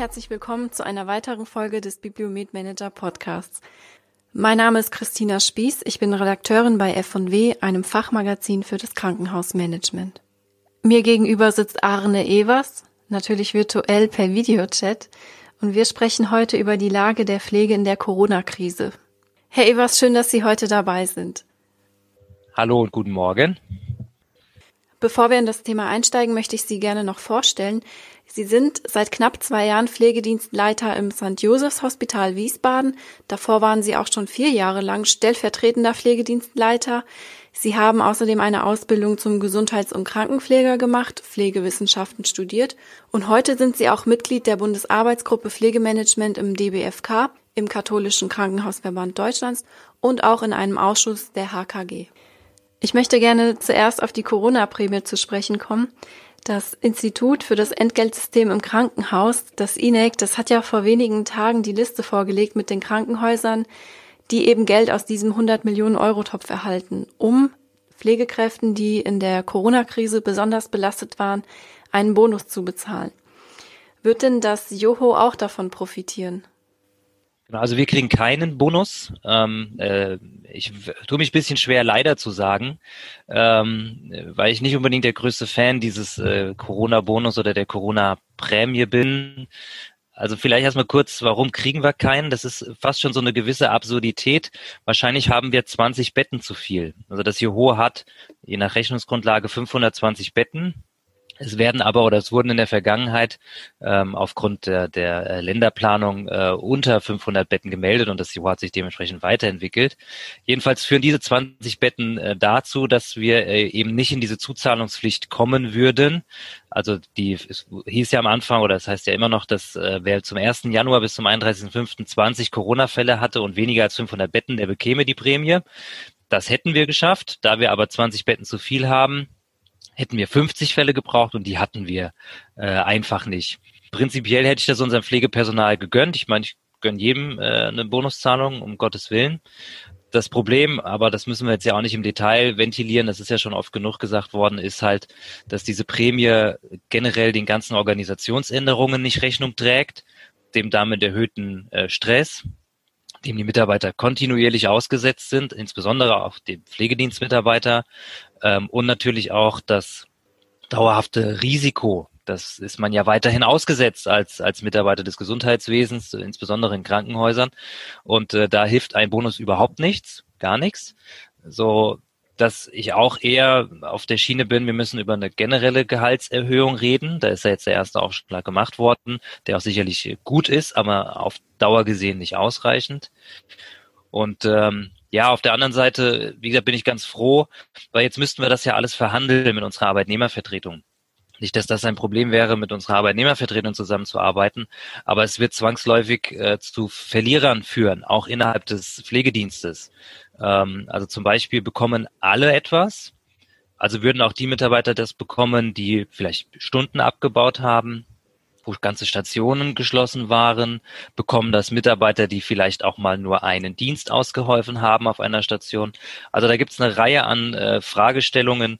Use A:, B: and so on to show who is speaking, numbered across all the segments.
A: herzlich willkommen zu einer weiteren Folge des Bibliomet Manager Podcasts. Mein Name ist Christina Spieß, ich bin Redakteurin bei F&W, einem Fachmagazin für das Krankenhausmanagement. Mir gegenüber sitzt Arne Evers, natürlich virtuell per Videochat, und wir sprechen heute über die Lage der Pflege in der Corona-Krise. Herr Evers, schön, dass Sie heute dabei sind.
B: Hallo und guten Morgen.
A: Bevor wir in das Thema einsteigen, möchte ich Sie gerne noch vorstellen. Sie sind seit knapp zwei Jahren Pflegedienstleiter im St. Josephs Hospital Wiesbaden. Davor waren Sie auch schon vier Jahre lang stellvertretender Pflegedienstleiter. Sie haben außerdem eine Ausbildung zum Gesundheits- und Krankenpfleger gemacht, Pflegewissenschaften studiert und heute sind Sie auch Mitglied der Bundesarbeitsgruppe Pflegemanagement im DBFK, im Katholischen Krankenhausverband Deutschlands und auch in einem Ausschuss der HKG. Ich möchte gerne zuerst auf die Corona-Prämie zu sprechen kommen. Das Institut für das Entgeltsystem im Krankenhaus, das INEC, das hat ja vor wenigen Tagen die Liste vorgelegt mit den Krankenhäusern, die eben Geld aus diesem 100 Millionen Euro Topf erhalten, um Pflegekräften, die in der Corona-Krise besonders belastet waren, einen Bonus zu bezahlen. Wird denn das Joho auch davon profitieren?
B: Also wir kriegen keinen Bonus. Ähm, äh, ich tue mich ein bisschen schwer, leider zu sagen, ähm, weil ich nicht unbedingt der größte Fan dieses äh, Corona-Bonus oder der Corona-Prämie bin. Also vielleicht erstmal kurz, warum kriegen wir keinen? Das ist fast schon so eine gewisse Absurdität. Wahrscheinlich haben wir 20 Betten zu viel. Also das Juho hat je nach Rechnungsgrundlage 520 Betten es werden aber oder es wurden in der Vergangenheit ähm, aufgrund der, der äh, Länderplanung äh, unter 500 Betten gemeldet und das hat sich dementsprechend weiterentwickelt. Jedenfalls führen diese 20 Betten äh, dazu, dass wir äh, eben nicht in diese Zuzahlungspflicht kommen würden. Also die es hieß ja am Anfang oder das heißt ja immer noch, dass äh, wer zum 1. Januar bis zum 31.05.20 Corona-Fälle hatte und weniger als 500 Betten, der bekäme die Prämie. Das hätten wir geschafft. Da wir aber 20 Betten zu viel haben, hätten wir 50 Fälle gebraucht und die hatten wir äh, einfach nicht. Prinzipiell hätte ich das unserem Pflegepersonal gegönnt. Ich meine, ich gönne jedem äh, eine Bonuszahlung, um Gottes Willen. Das Problem, aber das müssen wir jetzt ja auch nicht im Detail ventilieren, das ist ja schon oft genug gesagt worden, ist halt, dass diese Prämie generell den ganzen Organisationsänderungen nicht Rechnung trägt, dem damit erhöhten äh, Stress, dem die Mitarbeiter kontinuierlich ausgesetzt sind, insbesondere auch die Pflegedienstmitarbeiter ähm, und natürlich auch das dauerhafte Risiko. Das ist man ja weiterhin ausgesetzt als, als Mitarbeiter des Gesundheitswesens, insbesondere in Krankenhäusern. Und äh, da hilft ein Bonus überhaupt nichts, gar nichts. So, dass ich auch eher auf der Schiene bin, wir müssen über eine generelle Gehaltserhöhung reden. Da ist ja jetzt der erste Aufschlag gemacht worden, der auch sicherlich gut ist, aber auf Dauer gesehen nicht ausreichend. Und ähm, ja, auf der anderen Seite, wie gesagt, bin ich ganz froh, weil jetzt müssten wir das ja alles verhandeln mit unserer Arbeitnehmervertretung. Nicht, dass das ein Problem wäre, mit unserer Arbeitnehmervertretung zusammenzuarbeiten, aber es wird zwangsläufig äh, zu Verlierern führen, auch innerhalb des Pflegedienstes. Ähm, also zum Beispiel bekommen alle etwas, also würden auch die Mitarbeiter das bekommen, die vielleicht Stunden abgebaut haben, wo ganze Stationen geschlossen waren, bekommen das Mitarbeiter, die vielleicht auch mal nur einen Dienst ausgeholfen haben auf einer Station. Also da gibt es eine Reihe an äh, Fragestellungen,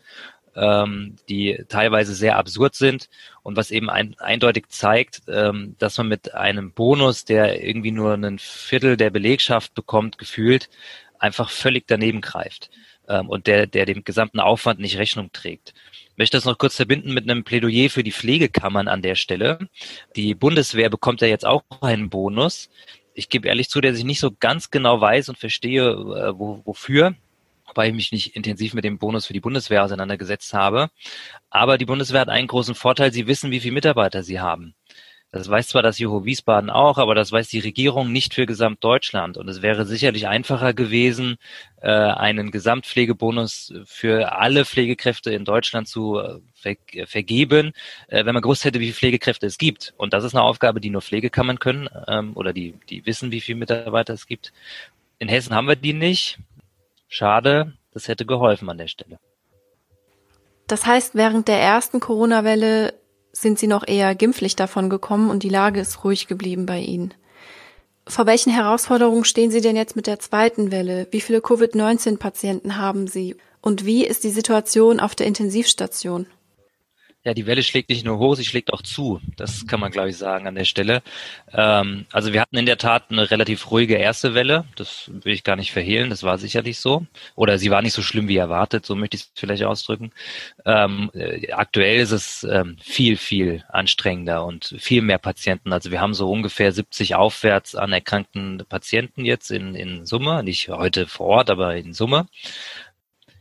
B: ähm, die teilweise sehr absurd sind und was eben ein, eindeutig zeigt, ähm, dass man mit einem Bonus, der irgendwie nur ein Viertel der Belegschaft bekommt, gefühlt, einfach völlig daneben greift ähm, und der, der dem gesamten Aufwand nicht Rechnung trägt. Ich möchte das noch kurz verbinden mit einem Plädoyer für die Pflegekammern an der Stelle. Die Bundeswehr bekommt ja jetzt auch einen Bonus. Ich gebe ehrlich zu, dass ich nicht so ganz genau weiß und verstehe, äh, wo, wofür wobei ich mich nicht intensiv mit dem Bonus für die Bundeswehr auseinandergesetzt habe. Aber die Bundeswehr hat einen großen Vorteil, sie wissen, wie viele Mitarbeiter sie haben. Das weiß zwar das Juho Wiesbaden auch, aber das weiß die Regierung nicht für Gesamtdeutschland. Und es wäre sicherlich einfacher gewesen, äh, einen Gesamtpflegebonus für alle Pflegekräfte in Deutschland zu äh, ver vergeben, äh, wenn man gewusst hätte, wie viele Pflegekräfte es gibt. Und das ist eine Aufgabe, die nur Pflegekammern können ähm, oder die, die wissen, wie viele Mitarbeiter es gibt. In Hessen haben wir die nicht. Schade, das hätte geholfen an der Stelle.
A: Das heißt, während der ersten Corona-Welle sind sie noch eher gimpflich davon gekommen und die Lage ist ruhig geblieben bei ihnen. Vor welchen Herausforderungen stehen Sie denn jetzt mit der zweiten Welle? Wie viele Covid-19-Patienten haben Sie? Und wie ist die Situation auf der Intensivstation?
B: Ja, die Welle schlägt nicht nur hoch, sie schlägt auch zu. Das kann man, glaube ich, sagen an der Stelle. Ähm, also wir hatten in der Tat eine relativ ruhige erste Welle. Das will ich gar nicht verhehlen. Das war sicherlich so. Oder sie war nicht so schlimm wie erwartet. So möchte ich es vielleicht ausdrücken. Ähm, äh, aktuell ist es ähm, viel, viel anstrengender und viel mehr Patienten. Also wir haben so ungefähr 70 aufwärts an erkrankten Patienten jetzt in, in Summe. Nicht heute vor Ort, aber in Summe.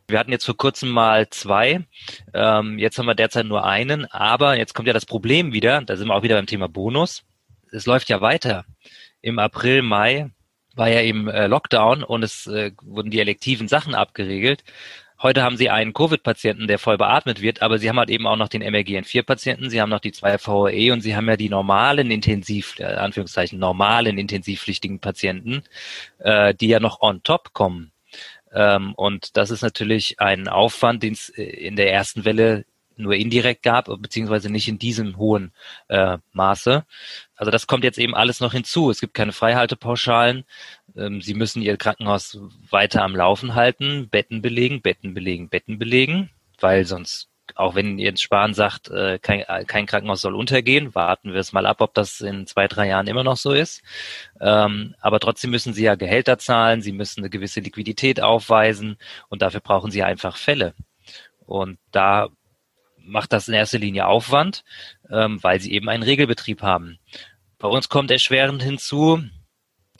B: Wir hatten jetzt vor kurzem mal zwei, ähm, jetzt haben wir derzeit nur einen, aber jetzt kommt ja das Problem wieder, da sind wir auch wieder beim Thema Bonus. Es läuft ja weiter. Im April, Mai war ja eben äh, Lockdown und es äh, wurden die elektiven Sachen abgeregelt. Heute haben Sie einen Covid-Patienten, der voll beatmet wird, aber Sie haben halt eben auch noch den MRGN4-Patienten, Sie haben noch die zwei VOE und Sie haben ja die normalen Intensiv, äh, Anführungszeichen, normalen intensivpflichtigen Patienten, äh, die ja noch on top kommen. Ähm, und das ist natürlich ein Aufwand, den es äh, in der ersten Welle nur indirekt gab, beziehungsweise nicht in diesem hohen äh, Maße. Also das kommt jetzt eben alles noch hinzu. Es gibt keine Freihaltepauschalen. Ähm, Sie müssen Ihr Krankenhaus weiter am Laufen halten, Betten belegen, Betten belegen, Betten belegen, weil sonst auch wenn Jens Spahn sagt, äh, kein, äh, kein Krankenhaus soll untergehen, warten wir es mal ab, ob das in zwei, drei Jahren immer noch so ist. Ähm, aber trotzdem müssen sie ja Gehälter zahlen, sie müssen eine gewisse Liquidität aufweisen und dafür brauchen sie einfach Fälle. Und da macht das in erster Linie Aufwand, ähm, weil sie eben einen Regelbetrieb haben. Bei uns kommt erschwerend hinzu,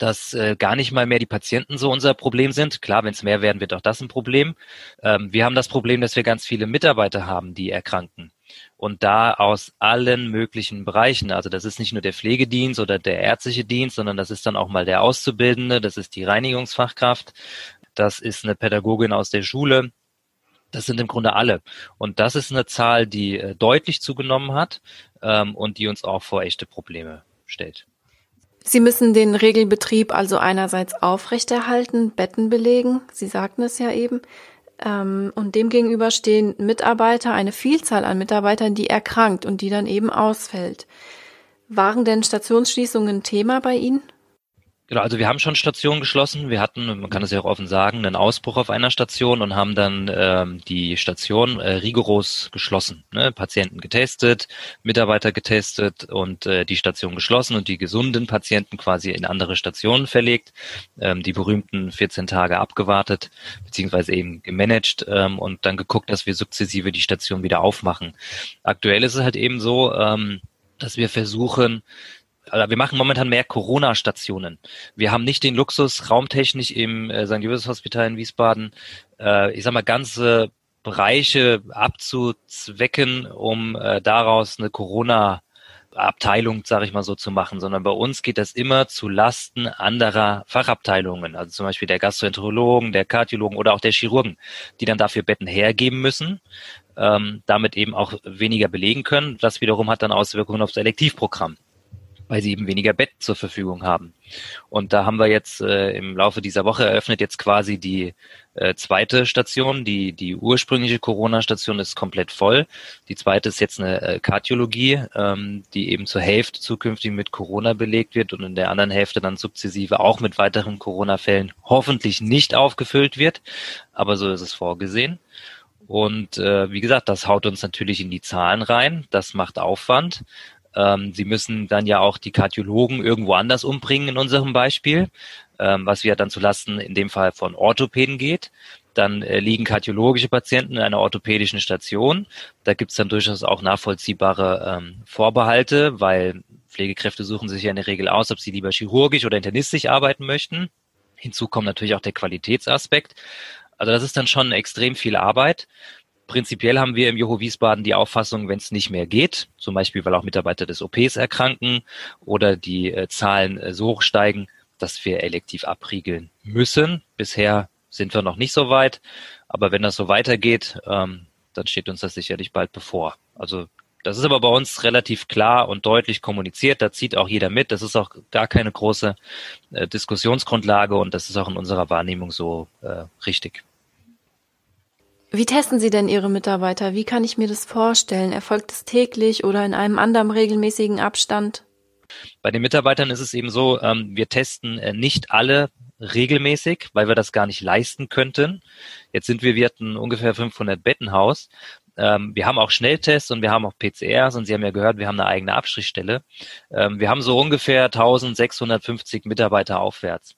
B: dass äh, gar nicht mal mehr die Patienten so unser Problem sind. Klar, wenn es mehr werden, wird auch das ein Problem. Ähm, wir haben das Problem, dass wir ganz viele Mitarbeiter haben, die erkranken. Und da aus allen möglichen Bereichen. Also das ist nicht nur der Pflegedienst oder der ärztliche Dienst, sondern das ist dann auch mal der Auszubildende, das ist die Reinigungsfachkraft, das ist eine Pädagogin aus der Schule. Das sind im Grunde alle. Und das ist eine Zahl, die äh, deutlich zugenommen hat ähm, und die uns auch vor echte Probleme stellt.
A: Sie müssen den Regelbetrieb also einerseits aufrechterhalten, Betten belegen, Sie sagten es ja eben, ähm, und demgegenüber stehen Mitarbeiter, eine Vielzahl an Mitarbeitern, die erkrankt und die dann eben ausfällt. Waren denn Stationsschließungen Thema bei Ihnen?
B: Genau, also wir haben schon Stationen geschlossen. Wir hatten, man kann es ja auch offen sagen, einen Ausbruch auf einer Station und haben dann ähm, die Station äh, rigoros geschlossen. Ne? Patienten getestet, Mitarbeiter getestet und äh, die Station geschlossen und die gesunden Patienten quasi in andere Stationen verlegt, ähm, die berühmten 14 Tage abgewartet, beziehungsweise eben gemanagt ähm, und dann geguckt, dass wir sukzessive die Station wieder aufmachen. Aktuell ist es halt eben so, ähm, dass wir versuchen, also wir machen momentan mehr Corona-Stationen. Wir haben nicht den Luxus, raumtechnisch im äh, St. Josefs Hospital in Wiesbaden, äh, ich sag mal, ganze Bereiche abzuzwecken, um äh, daraus eine Corona Abteilung, sage ich mal so, zu machen, sondern bei uns geht das immer zu Lasten anderer Fachabteilungen, also zum Beispiel der Gastroenterologen, der Kardiologen oder auch der Chirurgen, die dann dafür Betten hergeben müssen, ähm, damit eben auch weniger belegen können. Das wiederum hat dann Auswirkungen auf das Elektivprogramm weil sie eben weniger Bett zur Verfügung haben. Und da haben wir jetzt äh, im Laufe dieser Woche eröffnet jetzt quasi die äh, zweite Station. Die, die ursprüngliche Corona-Station ist komplett voll. Die zweite ist jetzt eine äh, Kardiologie, ähm, die eben zur Hälfte zukünftig mit Corona belegt wird und in der anderen Hälfte dann sukzessive auch mit weiteren Corona-Fällen hoffentlich nicht aufgefüllt wird. Aber so ist es vorgesehen. Und äh, wie gesagt, das haut uns natürlich in die Zahlen rein. Das macht Aufwand. Ähm, sie müssen dann ja auch die Kardiologen irgendwo anders umbringen in unserem Beispiel, ähm, was wir dann zulasten in dem Fall von Orthopäden geht. Dann äh, liegen kardiologische Patienten in einer orthopädischen Station. Da gibt's dann durchaus auch nachvollziehbare ähm, Vorbehalte, weil Pflegekräfte suchen sich ja in der Regel aus, ob sie lieber chirurgisch oder internistisch arbeiten möchten. Hinzu kommt natürlich auch der Qualitätsaspekt. Also das ist dann schon extrem viel Arbeit. Prinzipiell haben wir im Joho Wiesbaden die Auffassung, wenn es nicht mehr geht, zum Beispiel weil auch Mitarbeiter des OPs erkranken oder die äh, Zahlen äh, so hoch steigen, dass wir elektiv abriegeln müssen. Bisher sind wir noch nicht so weit, aber wenn das so weitergeht, ähm, dann steht uns das sicherlich bald bevor. Also das ist aber bei uns relativ klar und deutlich kommuniziert. Da zieht auch jeder mit. Das ist auch gar keine große äh, Diskussionsgrundlage und das ist auch in unserer Wahrnehmung so äh, richtig.
A: Wie testen Sie denn Ihre Mitarbeiter? Wie kann ich mir das vorstellen? Erfolgt es täglich oder in einem anderen regelmäßigen Abstand?
B: Bei den Mitarbeitern ist es eben so, ähm, wir testen äh, nicht alle regelmäßig, weil wir das gar nicht leisten könnten. Jetzt sind wir, wir hatten ungefähr 500 Bettenhaus. Ähm, wir haben auch Schnelltests und wir haben auch PCRs und Sie haben ja gehört, wir haben eine eigene Abstrichstelle. Ähm, wir haben so ungefähr 1650 Mitarbeiter aufwärts.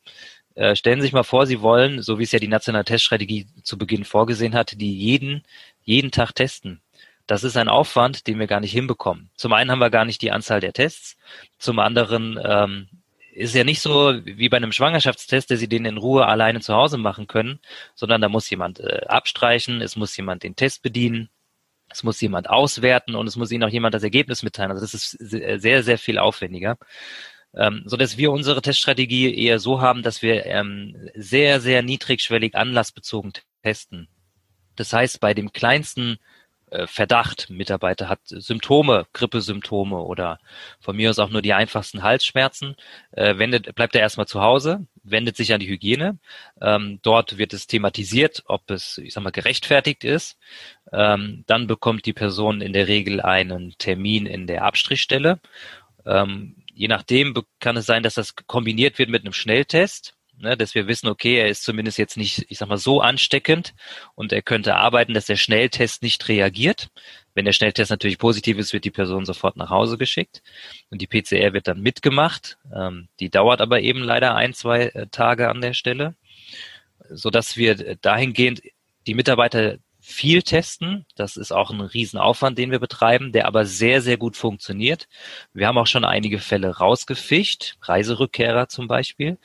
B: Äh, stellen Sie sich mal vor, Sie wollen, so wie es ja die nationale Teststrategie zu Beginn vorgesehen hat, die jeden, jeden Tag testen. Das ist ein Aufwand, den wir gar nicht hinbekommen. Zum einen haben wir gar nicht die Anzahl der Tests, zum anderen ähm, ist ja nicht so wie bei einem Schwangerschaftstest, dass Sie den in Ruhe alleine zu Hause machen können, sondern da muss jemand äh, abstreichen, es muss jemand den Test bedienen, es muss jemand auswerten und es muss Ihnen auch jemand das Ergebnis mitteilen. Also das ist sehr, sehr viel aufwendiger. Ähm, so dass wir unsere Teststrategie eher so haben, dass wir ähm, sehr, sehr niedrigschwellig anlassbezogen testen. Das heißt, bei dem kleinsten äh, Verdacht, Mitarbeiter hat Symptome, Grippesymptome oder von mir aus auch nur die einfachsten Halsschmerzen, äh, wendet, bleibt er erstmal zu Hause, wendet sich an die Hygiene. Ähm, dort wird es thematisiert, ob es, ich sag mal, gerechtfertigt ist. Ähm, dann bekommt die Person in der Regel einen Termin in der Abstrichstelle. Ähm, je nachdem kann es sein, dass das kombiniert wird mit einem Schnelltest ne, dass wir wissen, okay, er ist zumindest jetzt nicht, ich sag mal, so ansteckend und er könnte arbeiten, dass der Schnelltest nicht reagiert. Wenn der Schnelltest natürlich positiv ist, wird die Person sofort nach Hause geschickt und die PCR wird dann mitgemacht. Ähm, die dauert aber eben leider ein, zwei äh, Tage an der Stelle, so dass wir dahingehend die Mitarbeiter viel testen. Das ist auch ein Riesenaufwand, den wir betreiben, der aber sehr, sehr gut funktioniert. Wir haben auch schon einige Fälle rausgefischt, Reiserückkehrer zum Beispiel,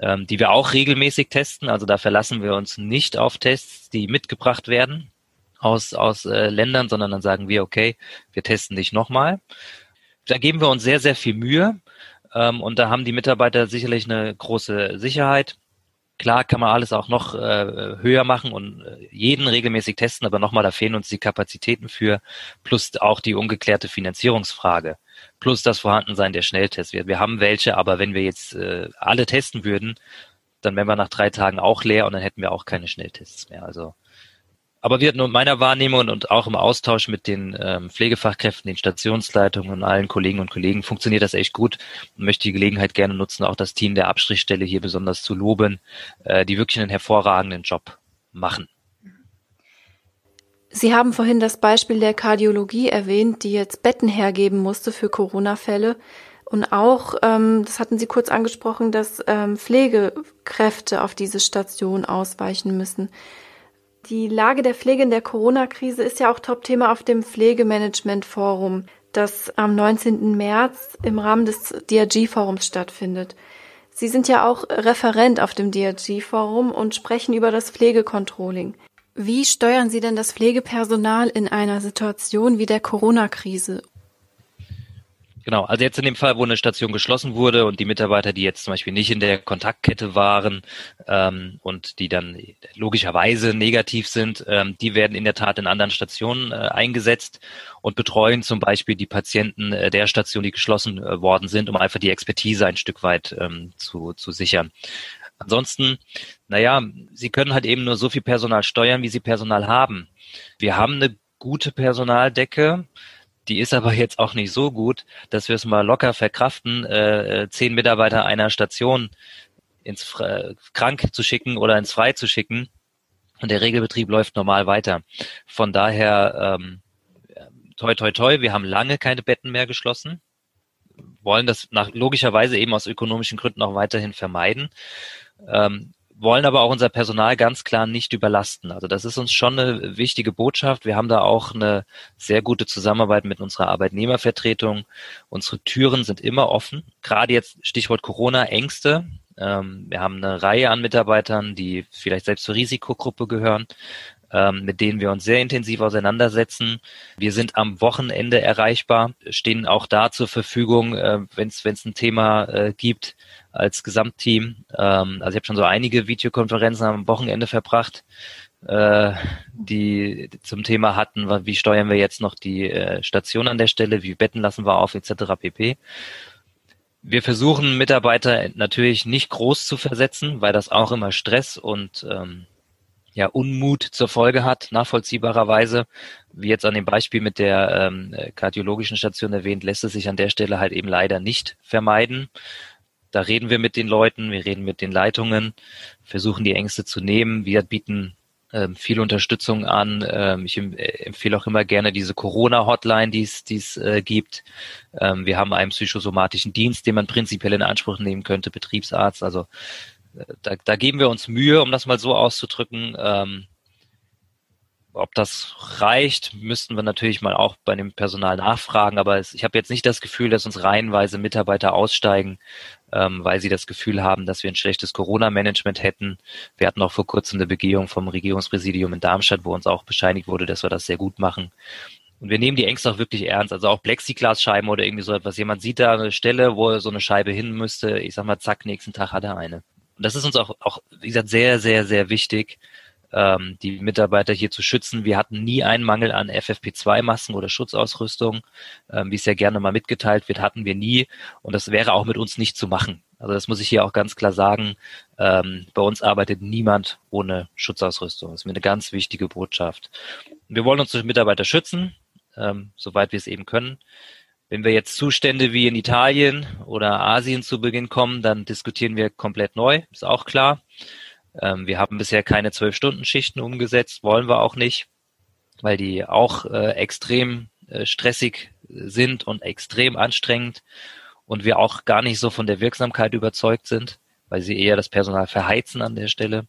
B: ähm, die wir auch regelmäßig testen. Also da verlassen wir uns nicht auf Tests, die mitgebracht werden aus, aus äh, Ländern, sondern dann sagen wir, okay, wir testen dich nochmal. Da geben wir uns sehr, sehr viel Mühe ähm, und da haben die Mitarbeiter sicherlich eine große Sicherheit. Klar kann man alles auch noch äh, höher machen und äh, jeden regelmäßig testen, aber nochmal, da fehlen uns die Kapazitäten für, plus auch die ungeklärte Finanzierungsfrage plus das Vorhandensein der Schnelltests. Wir, wir haben welche, aber wenn wir jetzt äh, alle testen würden, dann wären wir nach drei Tagen auch leer und dann hätten wir auch keine Schnelltests mehr. Also, aber wir nur in meiner Wahrnehmung und auch im Austausch mit den ähm, Pflegefachkräften, den Stationsleitungen und allen Kollegen und Kollegen funktioniert das echt gut und möchte die Gelegenheit gerne nutzen, auch das Team der Abstrichstelle hier besonders zu loben, äh, die wirklich einen hervorragenden Job machen.
A: Sie haben vorhin das Beispiel der Kardiologie erwähnt, die jetzt Betten hergeben musste für Corona-Fälle. Und auch, ähm, das hatten Sie kurz angesprochen, dass ähm, Pflegekräfte auf diese Station ausweichen müssen. Die Lage der Pflege in der Corona-Krise ist ja auch Top-Thema auf dem Pflegemanagement-Forum, das am 19. März im Rahmen des DRG-Forums stattfindet. Sie sind ja auch Referent auf dem DRG-Forum und sprechen über das Pflegecontrolling. Wie steuern Sie denn das Pflegepersonal in einer Situation wie der Corona-Krise?
B: Genau, also jetzt in dem Fall, wo eine Station geschlossen wurde und die Mitarbeiter, die jetzt zum Beispiel nicht in der Kontaktkette waren ähm, und die dann logischerweise negativ sind, ähm, die werden in der Tat in anderen Stationen äh, eingesetzt und betreuen zum Beispiel die Patienten äh, der Station, die geschlossen äh, worden sind, um einfach die Expertise ein Stück weit ähm, zu, zu sichern. Ansonsten, naja, sie können halt eben nur so viel Personal steuern, wie sie Personal haben. Wir haben eine gute Personaldecke, die ist aber jetzt auch nicht so gut, dass wir es mal locker verkraften, äh, zehn Mitarbeiter einer Station ins Fre krank zu schicken oder ins Frei zu schicken. Und der Regelbetrieb läuft normal weiter. Von daher, ähm, toi, toi, toi, wir haben lange keine Betten mehr geschlossen wollen das nach, logischerweise eben aus ökonomischen Gründen auch weiterhin vermeiden ähm, wollen aber auch unser Personal ganz klar nicht überlasten. Also das ist uns schon eine wichtige Botschaft. Wir haben da auch eine sehr gute Zusammenarbeit mit unserer Arbeitnehmervertretung. Unsere Türen sind immer offen. Gerade jetzt Stichwort Corona, Ängste. Ähm, wir haben eine Reihe an Mitarbeitern, die vielleicht selbst zur Risikogruppe gehören mit denen wir uns sehr intensiv auseinandersetzen. Wir sind am Wochenende erreichbar, stehen auch da zur Verfügung, äh, wenn es ein Thema äh, gibt als Gesamtteam. Ähm, also ich habe schon so einige Videokonferenzen am Wochenende verbracht, äh, die zum Thema hatten, wie steuern wir jetzt noch die Station an der Stelle, wie Betten lassen wir auf, etc. pp. Wir versuchen Mitarbeiter natürlich nicht groß zu versetzen, weil das auch immer Stress und ähm, ja, Unmut zur Folge hat, nachvollziehbarerweise. Wie jetzt an dem Beispiel mit der ähm, kardiologischen Station erwähnt, lässt es sich an der Stelle halt eben leider nicht vermeiden. Da reden wir mit den Leuten, wir reden mit den Leitungen, versuchen die Ängste zu nehmen. Wir bieten ähm, viel Unterstützung an. Ähm, ich empfehle auch immer gerne diese Corona-Hotline, die es äh, gibt. Ähm, wir haben einen psychosomatischen Dienst, den man prinzipiell in Anspruch nehmen könnte, Betriebsarzt. Also äh, da, da geben wir uns Mühe, um das mal so auszudrücken. Ähm, ob das reicht, müssten wir natürlich mal auch bei dem Personal nachfragen. Aber es, ich habe jetzt nicht das Gefühl, dass uns reihenweise Mitarbeiter aussteigen, ähm, weil sie das Gefühl haben, dass wir ein schlechtes Corona-Management hätten. Wir hatten auch vor kurzem eine Begehung vom Regierungspräsidium in Darmstadt, wo uns auch bescheinigt wurde, dass wir das sehr gut machen. Und wir nehmen die Ängste auch wirklich ernst. Also auch Plexiglasscheiben oder irgendwie so etwas. Jemand sieht da eine Stelle, wo so eine Scheibe hin müsste. Ich sag mal, zack, nächsten Tag hat er eine. Und das ist uns auch, auch wie gesagt, sehr, sehr, sehr wichtig, ähm, die Mitarbeiter hier zu schützen. Wir hatten nie einen Mangel an FFP2-Masken oder Schutzausrüstung, ähm, wie es ja gerne mal mitgeteilt wird, hatten wir nie. Und das wäre auch mit uns nicht zu machen. Also das muss ich hier auch ganz klar sagen. Ähm, bei uns arbeitet niemand ohne Schutzausrüstung. Das ist mir eine ganz wichtige Botschaft. Wir wollen unsere Mitarbeiter schützen, ähm, soweit wir es eben können. Wenn wir jetzt Zustände wie in Italien oder Asien zu Beginn kommen, dann diskutieren wir komplett neu, ist auch klar. Ähm, wir haben bisher keine Zwölf-Stunden-Schichten umgesetzt, wollen wir auch nicht, weil die auch äh, extrem äh, stressig sind und extrem anstrengend und wir auch gar nicht so von der Wirksamkeit überzeugt sind, weil sie eher das Personal verheizen an der Stelle.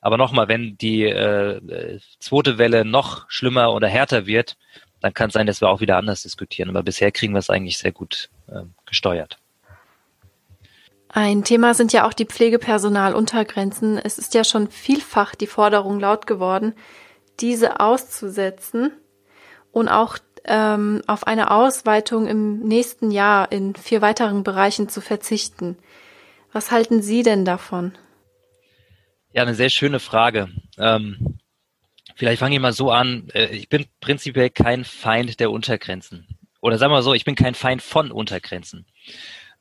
B: Aber nochmal, wenn die äh, zweite Welle noch schlimmer oder härter wird, dann kann es sein, dass wir auch wieder anders diskutieren. Aber bisher kriegen wir es eigentlich sehr gut äh, gesteuert.
A: Ein Thema sind ja auch die Pflegepersonaluntergrenzen. Es ist ja schon vielfach die Forderung laut geworden, diese auszusetzen und auch ähm, auf eine Ausweitung im nächsten Jahr in vier weiteren Bereichen zu verzichten. Was halten Sie denn davon?
B: Ja, eine sehr schöne Frage. Ähm, vielleicht fange ich mal so an. Äh, ich bin prinzipiell kein Feind der Untergrenzen. Oder sagen wir mal so, ich bin kein Feind von Untergrenzen.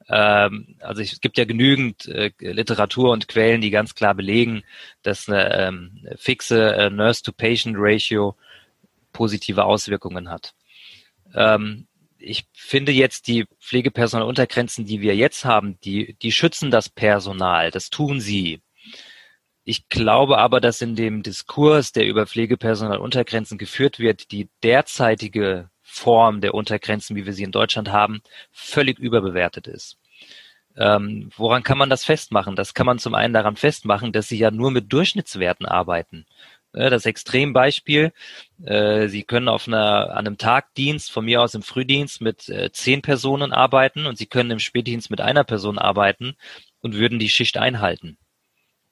B: Ähm, also es gibt ja genügend äh, Literatur und Quellen, die ganz klar belegen, dass eine ähm, fixe äh, Nurse-to-Patient-Ratio positive Auswirkungen hat. Ähm, ich finde jetzt die Pflegepersonaluntergrenzen, die wir jetzt haben, die, die schützen das Personal. Das tun sie. Ich glaube aber, dass in dem Diskurs, der über Pflegepersonaluntergrenzen geführt wird, die derzeitige Form der Untergrenzen, wie wir sie in Deutschland haben, völlig überbewertet ist. Ähm, woran kann man das festmachen? Das kann man zum einen daran festmachen, dass sie ja nur mit Durchschnittswerten arbeiten. Das Extrembeispiel, äh, Sie können auf einer, an einem Tagdienst, von mir aus im Frühdienst, mit äh, zehn Personen arbeiten und Sie können im Spätdienst mit einer Person arbeiten und würden die Schicht einhalten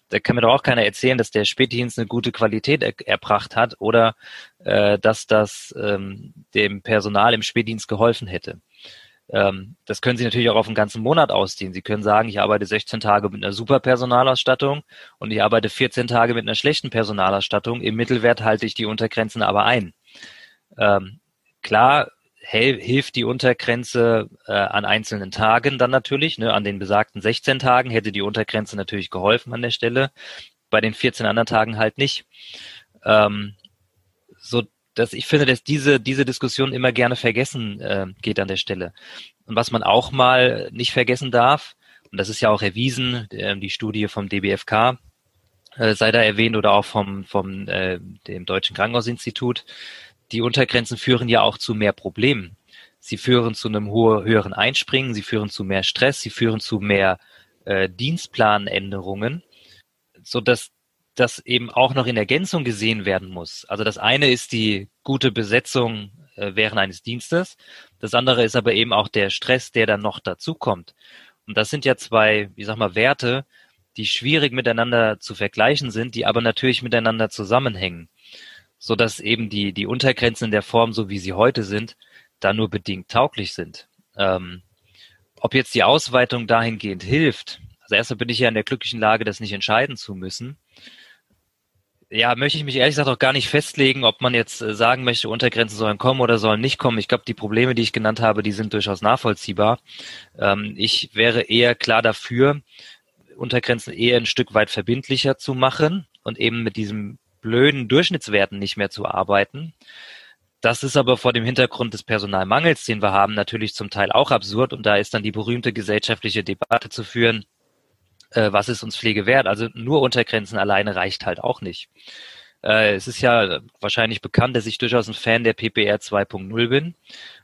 B: da kann mir doch auch keiner erzählen, dass der Spätdienst eine gute Qualität er, erbracht hat oder äh, dass das ähm, dem Personal im Spätdienst geholfen hätte. Ähm, das können Sie natürlich auch auf einen ganzen Monat ausziehen. Sie können sagen, ich arbeite 16 Tage mit einer super Personalausstattung und ich arbeite 14 Tage mit einer schlechten Personalausstattung. Im Mittelwert halte ich die Untergrenzen aber ein. Ähm, klar hilft die Untergrenze äh, an einzelnen Tagen dann natürlich. Ne? An den besagten 16 Tagen hätte die Untergrenze natürlich geholfen an der Stelle. Bei den 14 anderen Tagen halt nicht. Ähm, so dass ich finde, dass diese, diese Diskussion immer gerne vergessen äh, geht an der Stelle. Und was man auch mal nicht vergessen darf, und das ist ja auch erwiesen, äh, die Studie vom DBFK äh, sei da erwähnt oder auch vom, vom äh, dem Deutschen Krankenhausinstitut, die Untergrenzen führen ja auch zu mehr Problemen. Sie führen zu einem höheren Einspringen, sie führen zu mehr Stress, sie führen zu mehr äh, Dienstplanänderungen, so dass das eben auch noch in Ergänzung gesehen werden muss. Also das eine ist die gute Besetzung äh, während eines Dienstes, das andere ist aber eben auch der Stress, der dann noch dazukommt. Und das sind ja zwei, wie sag mal, Werte, die schwierig miteinander zu vergleichen sind, die aber natürlich miteinander zusammenhängen so dass eben die, die Untergrenzen in der Form, so wie sie heute sind, da nur bedingt tauglich sind. Ähm, ob jetzt die Ausweitung dahingehend hilft, also erstmal bin ich ja in der glücklichen Lage, das nicht entscheiden zu müssen. Ja, möchte ich mich ehrlich gesagt auch gar nicht festlegen, ob man jetzt äh, sagen möchte, Untergrenzen sollen kommen oder sollen nicht kommen. Ich glaube, die Probleme, die ich genannt habe, die sind durchaus nachvollziehbar. Ähm, ich wäre eher klar dafür, Untergrenzen eher ein Stück weit verbindlicher zu machen und eben mit diesem blöden Durchschnittswerten nicht mehr zu arbeiten. Das ist aber vor dem Hintergrund des Personalmangels, den wir haben, natürlich zum Teil auch absurd. Und da ist dann die berühmte gesellschaftliche Debatte zu führen, äh, was ist uns Pflege wert? Also nur Untergrenzen alleine reicht halt auch nicht. Äh, es ist ja wahrscheinlich bekannt, dass ich durchaus ein Fan der PPR 2.0 bin.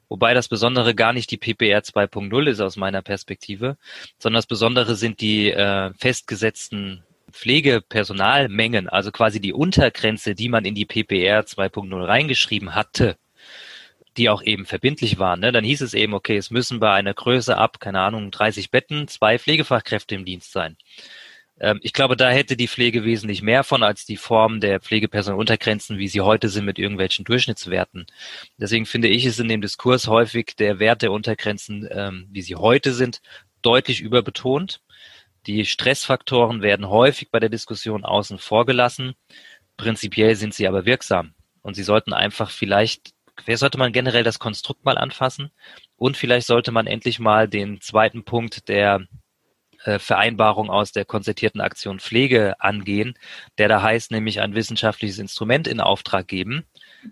B: Wobei das Besondere gar nicht die PPR 2.0 ist aus meiner Perspektive, sondern das Besondere sind die äh, festgesetzten Pflegepersonalmengen, also quasi die Untergrenze, die man in die PPR 2.0 reingeschrieben hatte, die auch eben verbindlich waren. Ne? Dann hieß es eben, okay, es müssen bei einer Größe ab, keine Ahnung, 30 Betten, zwei Pflegefachkräfte im Dienst sein. Ähm, ich glaube, da hätte die Pflege wesentlich mehr von als die Form der Pflegepersonaluntergrenzen, wie sie heute sind mit irgendwelchen Durchschnittswerten. Deswegen finde ich es in dem Diskurs häufig der Wert der Untergrenzen, ähm, wie sie heute sind, deutlich überbetont. Die Stressfaktoren werden häufig bei der Diskussion außen vor gelassen. Prinzipiell sind sie aber wirksam. Und sie sollten einfach vielleicht, wer sollte man generell das Konstrukt mal anfassen? Und vielleicht sollte man endlich mal den zweiten Punkt der äh, Vereinbarung aus der konzertierten Aktion Pflege angehen, der da heißt nämlich ein wissenschaftliches Instrument in Auftrag geben.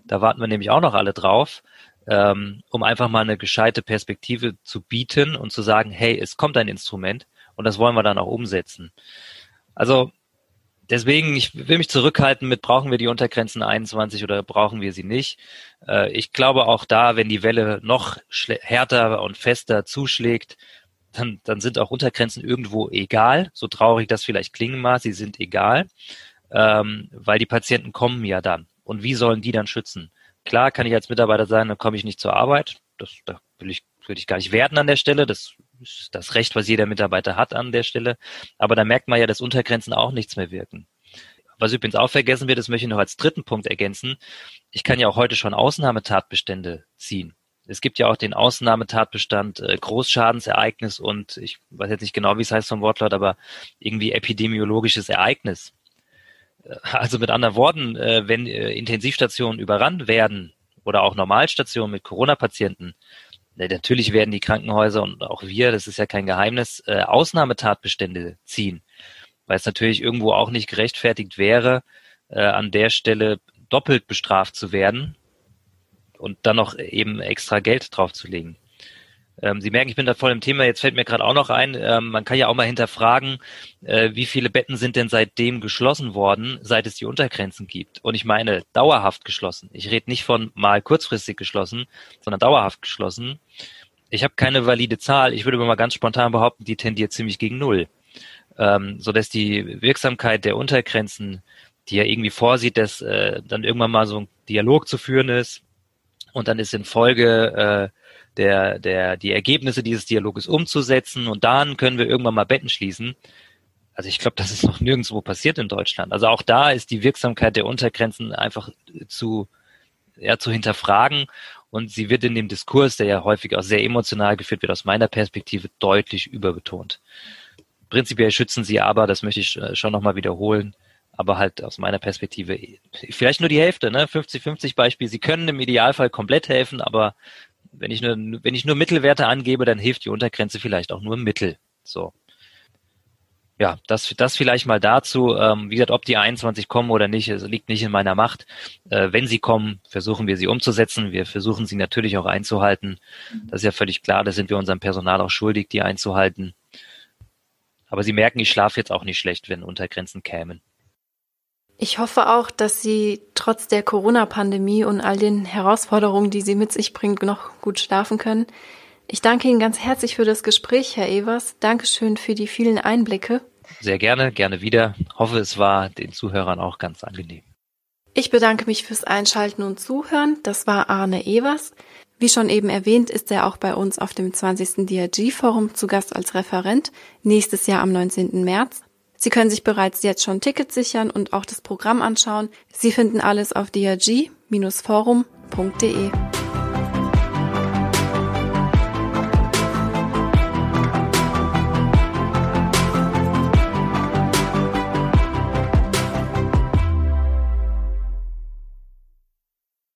B: Da warten wir nämlich auch noch alle drauf, ähm, um einfach mal eine gescheite Perspektive zu bieten und zu sagen, hey, es kommt ein Instrument und das wollen wir dann auch umsetzen. Also deswegen, ich will mich zurückhalten mit, brauchen wir die Untergrenzen 21 oder brauchen wir sie nicht. Äh, ich glaube auch da, wenn die Welle noch härter und fester zuschlägt, dann, dann sind auch Untergrenzen irgendwo egal. So traurig das vielleicht klingen mag, sie sind egal, ähm, weil die Patienten kommen ja dann. Und wie sollen die dann schützen? Klar kann ich als Mitarbeiter sagen, dann komme ich nicht zur Arbeit. Das, da will ich, würde ich gar nicht werten an der Stelle. Das das Recht, was jeder Mitarbeiter hat an der Stelle. Aber da merkt man ja, dass Untergrenzen auch nichts mehr wirken. Was übrigens auch vergessen wird, das möchte ich noch als dritten Punkt ergänzen. Ich kann ja auch heute schon Ausnahmetatbestände ziehen. Es gibt ja auch den Ausnahmetatbestand äh, Großschadensereignis und ich weiß jetzt nicht genau, wie es heißt vom Wortlaut, aber irgendwie epidemiologisches Ereignis. Äh, also mit anderen Worten, äh, wenn Intensivstationen überrannt werden oder auch Normalstationen mit Corona-Patienten, natürlich werden die Krankenhäuser und auch wir, das ist ja kein Geheimnis, äh, Ausnahmetatbestände ziehen, weil es natürlich irgendwo auch nicht gerechtfertigt wäre, äh, an der Stelle doppelt bestraft zu werden, und dann noch eben extra Geld draufzulegen. Ähm, Sie merken, ich bin da voll im Thema. Jetzt fällt mir gerade auch noch ein, ähm, man kann ja auch mal hinterfragen, äh, wie viele Betten sind denn seitdem geschlossen worden, seit es die Untergrenzen gibt. Und ich meine dauerhaft geschlossen. Ich rede nicht von mal kurzfristig geschlossen, sondern dauerhaft geschlossen. Ich habe keine valide Zahl. Ich würde mal ganz spontan behaupten, die tendiert ziemlich gegen Null. Ähm, so dass die Wirksamkeit der Untergrenzen, die ja irgendwie vorsieht, dass äh, dann irgendwann mal so ein Dialog zu führen ist, und dann ist in Folge äh, der, der, die Ergebnisse dieses Dialoges umzusetzen und dann können wir irgendwann mal Betten schließen. Also ich glaube, das ist noch nirgendwo passiert in Deutschland. Also auch da ist die Wirksamkeit der Untergrenzen einfach zu, ja, zu hinterfragen und sie wird in dem Diskurs, der ja häufig auch sehr emotional geführt wird, aus meiner Perspektive deutlich überbetont. Prinzipiell schützen sie aber, das möchte ich äh, schon nochmal wiederholen, aber halt aus meiner Perspektive vielleicht nur die Hälfte, ne? 50-50 Beispiel. Sie können im Idealfall komplett helfen, aber wenn ich nur, wenn ich nur Mittelwerte angebe, dann hilft die Untergrenze vielleicht auch nur Mittel. So. Ja, das, das vielleicht mal dazu. Ähm, wie gesagt, ob die 21 kommen oder nicht, es liegt nicht in meiner Macht. Äh, wenn sie kommen, versuchen wir sie umzusetzen. Wir versuchen sie natürlich auch einzuhalten. Das ist ja völlig klar. Da sind wir unserem Personal auch schuldig, die einzuhalten. Aber Sie merken, ich schlafe jetzt auch nicht schlecht, wenn Untergrenzen kämen.
A: Ich hoffe auch, dass Sie trotz der Corona-Pandemie und all den Herausforderungen, die sie mit sich bringt, noch gut schlafen können. Ich danke Ihnen ganz herzlich für das Gespräch, Herr Evers. Dankeschön für die vielen Einblicke.
B: Sehr gerne, gerne wieder. Hoffe, es war den Zuhörern auch ganz angenehm.
A: Ich bedanke mich fürs Einschalten und Zuhören. Das war Arne Evers. Wie schon eben erwähnt, ist er auch bei uns auf dem 20. DRG-Forum zu Gast als Referent, nächstes Jahr am 19. März. Sie können sich bereits jetzt schon Tickets sichern und auch das Programm anschauen. Sie finden alles auf drg-forum.de.